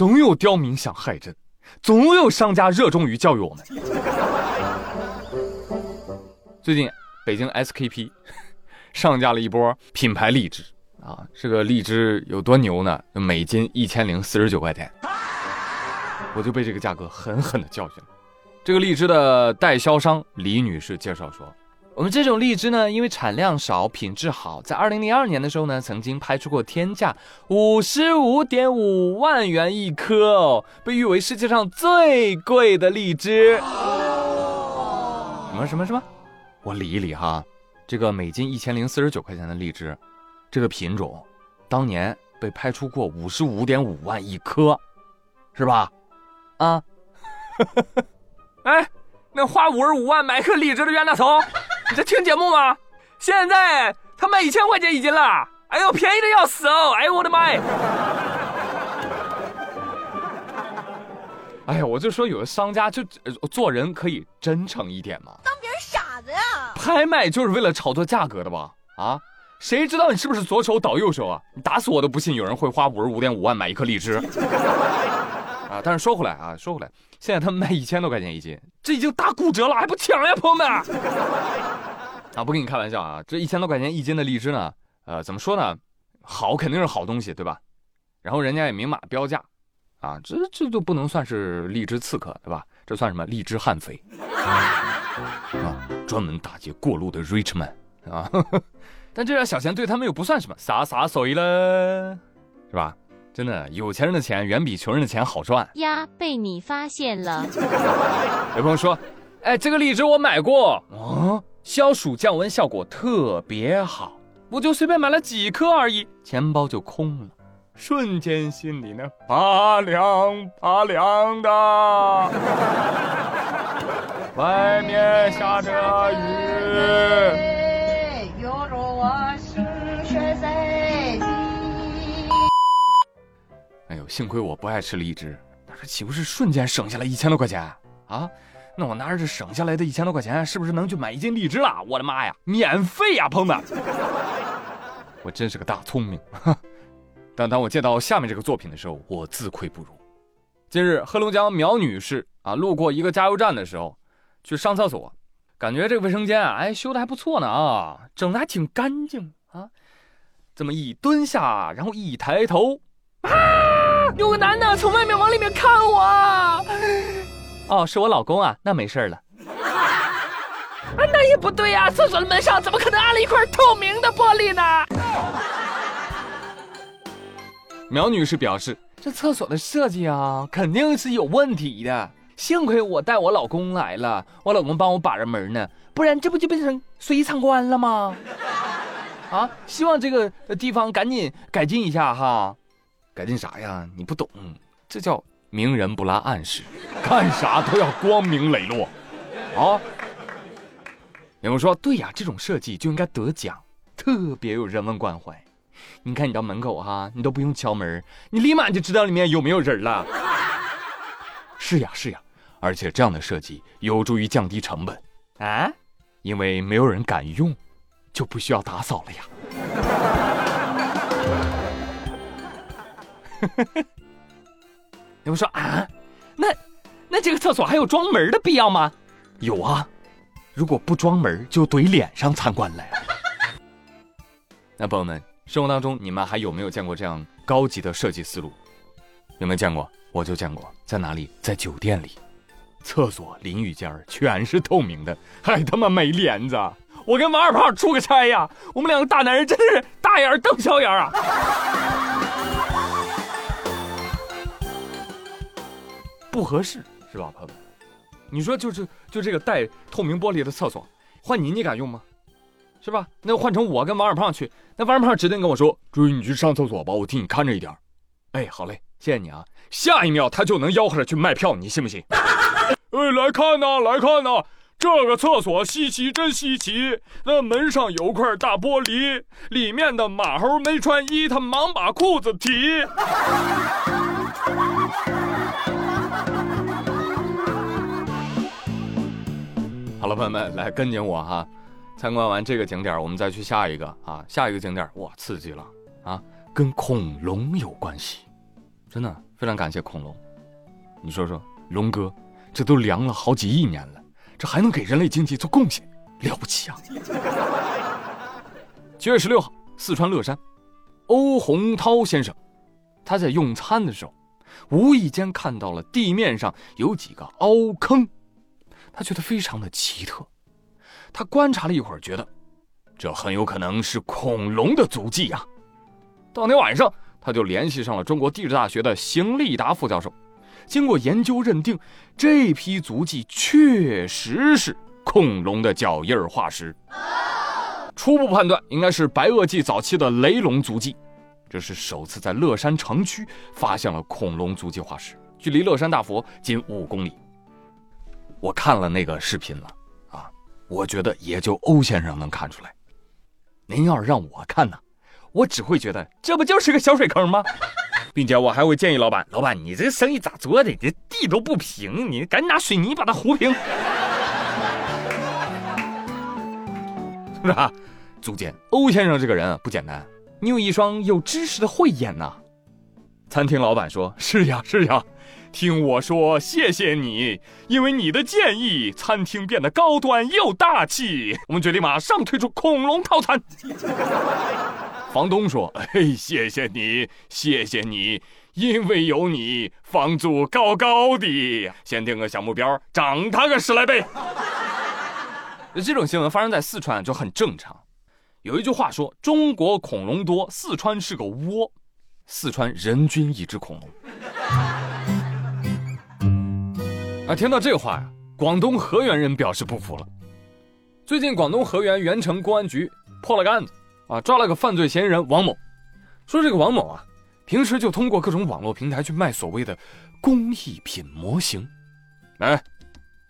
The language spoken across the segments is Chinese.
总有刁民想害朕，总有商家热衷于教育我们。最近，北京 SKP 上架了一波品牌荔枝啊，这个荔枝有多牛呢？每斤一千零四十九块钱，我就被这个价格狠狠的教训了。这个荔枝的代销商李女士介绍说。我们这种荔枝呢，因为产量少，品质好，在二零零二年的时候呢，曾经拍出过天价五十五点五万元一颗哦，被誉为世界上最贵的荔枝。什么什么什么？我理一理哈，这个每斤一千零四十九块钱的荔枝，这个品种，当年被拍出过五十五点五万一颗，是吧？啊？哎，那花五十五万买颗荔枝的冤大头！你在听节目吗？现在他卖一千块钱一斤了，哎呦，便宜的要死哦！哎呦，我的妈呀！哎呀，我就说有的商家就做人可以真诚一点嘛。当别人傻子呀？拍卖就是为了炒作价格的吧？啊，谁知道你是不是左手倒右手啊？你打死我都不信有人会花五十五点五万买一颗荔枝。啊，但是说回来啊，说回来，现在他们卖一千多块钱一斤，这已经打骨折了，还不抢呀，朋友们！啊，不跟你开玩笑啊！这一千多块钱一斤的荔枝呢，呃，怎么说呢？好肯定是好东西，对吧？然后人家也明码标价，啊，这这就不能算是荔枝刺客，对吧？这算什么？荔枝悍匪啊，专门打劫过路的 rich man 啊！但这点小钱对他们又不算什么，洒洒水了，是吧？真的，有钱人的钱远比穷人的钱好赚呀！被你发现了。有朋友说，哎，这个荔枝我买过啊。消暑降温效果特别好，我就随便买了几颗而已，钱包就空了，瞬间心里呢拔凉拔凉的。外面下着雨，幸亏我不爱吃荔枝，那这岂不是瞬间省下来一千多块钱啊？那我拿着这省下来的一千多块钱，是不是能去买一斤荔枝了？我的妈呀，免费呀，朋友们！我真是个大聪明。但当我见到下面这个作品的时候，我自愧不如。近日，黑龙江苗女士啊，路过一个加油站的时候，去上厕所，感觉这个卫生间啊，哎，修的还不错呢啊，整的还挺干净啊。这么一蹲下，然后一抬头，啊，有个男的从外面往里面看我。哦，是我老公啊，那没事了。啊，那也不对呀，厕所的门上怎么可能安了一块透明的玻璃呢？苗女士表示，这厕所的设计啊，肯定是有问题的。幸亏我带我老公来了，我老公帮我把着门呢，不然这不就变成随意参观了吗？啊，希望这个地方赶紧改进一下哈。改进啥呀？你不懂，这叫。明人不拉暗事，干啥都要光明磊落，啊！有人说，对呀，这种设计就应该得奖，特别有人文关怀。你看你到门口哈，你都不用敲门，你立马就知道里面有没有人了。是呀是呀，而且这样的设计有助于降低成本啊，因为没有人敢用，就不需要打扫了呀。有人说啊，那那这个厕所还有装门的必要吗？有啊，如果不装门就怼脸上参观了呀。那朋友们，生活当中你们还有没有见过这样高级的设计思路？有没有见过？我就见过，在哪里？在酒店里，厕所淋浴间全是透明的，还他妈没帘子。我跟王二胖出个差呀，我们两个大男人真的是大眼瞪小眼啊。不合适是吧，朋友们？你说就是就这个带透明玻璃的厕所，换你你敢用吗？是吧？那换成我跟王二胖去，那王二胖指定跟我说：“注意你去上厕所吧，我替你看着一点。”哎，好嘞，谢谢你啊。下一秒他就能吆喝着去卖票，你信不信？哎，来看呐，来看呐，这个厕所稀奇，真稀奇。那门上有块大玻璃，里面的马猴没穿衣，他忙把裤子提。朋友们，来跟紧我哈！参观完这个景点，我们再去下一个啊！下一个景点哇，刺激了啊！跟恐龙有关系，真的非常感谢恐龙。你说说，龙哥，这都凉了好几亿年了，这还能给人类经济做贡献，了不起啊！七月十六号，四川乐山，欧洪涛先生，他在用餐的时候，无意间看到了地面上有几个凹坑，他觉得非常的奇特。他观察了一会儿，觉得这很有可能是恐龙的足迹呀。当天晚上，他就联系上了中国地质大学的邢立达副教授。经过研究认定，这批足迹确实是恐龙的脚印化石。初步判断应该是白垩纪早期的雷龙足迹。这是首次在乐山城区发现了恐龙足迹化石，距离乐山大佛仅五公里。我看了那个视频了啊，我觉得也就欧先生能看出来。您要是让我看呢，我只会觉得这不就是个小水坑吗？并且我还会建议老板：老板，你这生意咋做的？这地都不平，你赶紧拿水泥把它糊平。是吧？足见欧先生这个人啊不简单，你有一双有知识的慧眼呐。餐厅老板说：“是呀，是呀，听我说，谢谢你，因为你的建议，餐厅变得高端又大气。我们决定马上推出恐龙套餐。”房东说：“哎，谢谢你，谢谢你，因为有你，房租高高的。先定个小目标，涨它个十来倍。”这种新闻发生在四川就很正常。有一句话说：“中国恐龙多，四川是个窝。”四川人均一只恐龙。啊，听到这话呀，广东河源人表示不服了。最近，广东河源源城公安局破了个案子。啊，抓了个犯罪嫌疑人王某，说这个王某啊，平时就通过各种网络平台去卖所谓的工艺品模型。哎，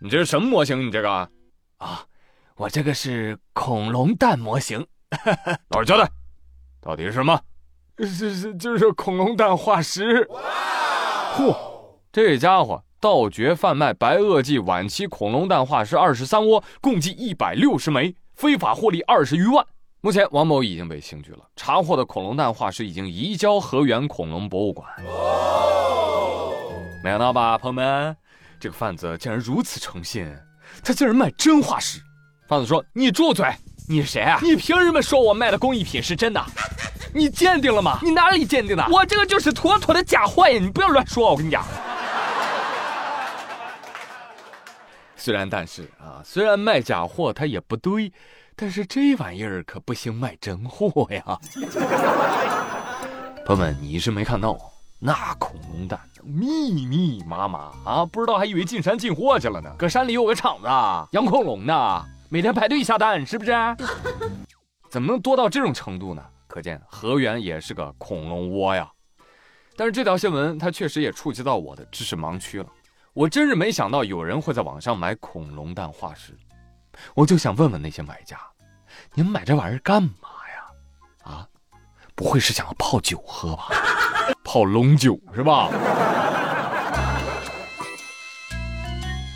你这是什么模型？你这个啊，我这个是恐龙蛋模型。老实交代，到底是什么？是是就是恐龙蛋化石。嚯，这家伙盗掘贩卖白垩纪晚期恐龙蛋化石二十三窝，共计一百六十枚，非法获利二十余万。目前，王某已经被刑拘了。查获的恐龙蛋化石已经移交河源恐龙博物馆。没想到吧，朋友们，这个贩子竟然如此诚信，他竟然卖真化石。贩子说：“你住嘴！你是谁啊？你凭什么说我卖的工艺品是真的？你鉴定了吗？你哪里鉴定的？我这个就是妥妥的假货呀！你不要乱说，我跟你讲。虽然但是啊，虽然卖假货它也不对。”但是这玩意儿可不行卖真货呀！朋友们，你是没看到那恐龙蛋密密麻麻啊，不知道还以为进山进货去了呢。搁山里有个厂子养恐龙呢，每天排队下蛋，是不是？怎么能多到这种程度呢？可见河源也是个恐龙窝呀。但是这条新闻它确实也触及到我的知识盲区了，我真是没想到有人会在网上买恐龙蛋化石。我就想问问那些买家，你们买这玩意儿干嘛呀？啊，不会是想要泡酒喝吧？泡龙酒是吧？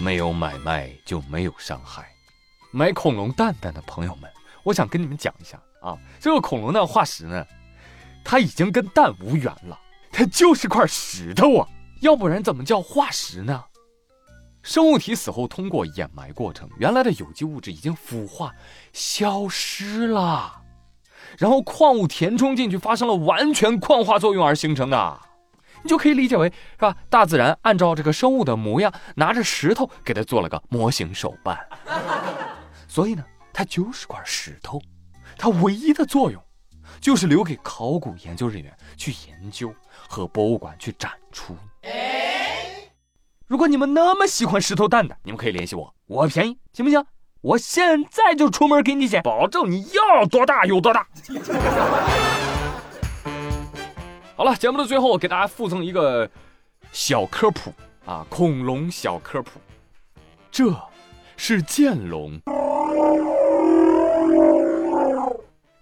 没有买卖就没有伤害。买恐龙蛋蛋的朋友们，我想跟你们讲一下啊，这个恐龙蛋化石呢，它已经跟蛋无缘了，它就是块石头啊，要不然怎么叫化石呢？生物体死后通过掩埋过程，原来的有机物质已经腐化消失了，然后矿物填充进去，发生了完全矿化作用而形成的，你就可以理解为是吧？大自然按照这个生物的模样，拿着石头给它做了个模型手办，所以呢，它就是块石头，它唯一的作用就是留给考古研究人员去研究和博物馆去展出。如果你们那么喜欢石头蛋的，你们可以联系我，我便宜，行不行？我现在就出门给你捡，保证你要多大有多大。好了，节目的最后，给大家附赠一个小科普啊，恐龙小科普，这是剑龙，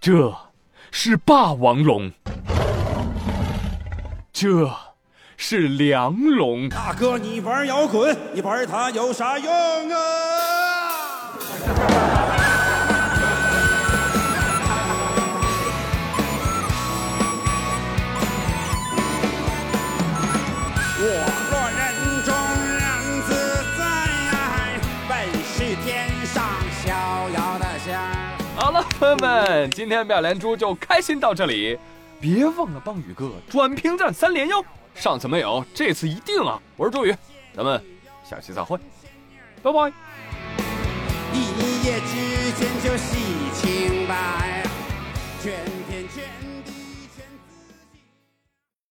这是霸王龙，这。是梁龙。大哥你玩摇滚你玩它有啥用啊？我做人中人自在本是天上逍遥的仙好了朋友们今天妙连珠就开心到这里。别忘了帮宇哥转评赞三连哟。上次没有，这次一定啊！我是周宇，咱们下期再会，拜拜。一夜之间就洗清白，全。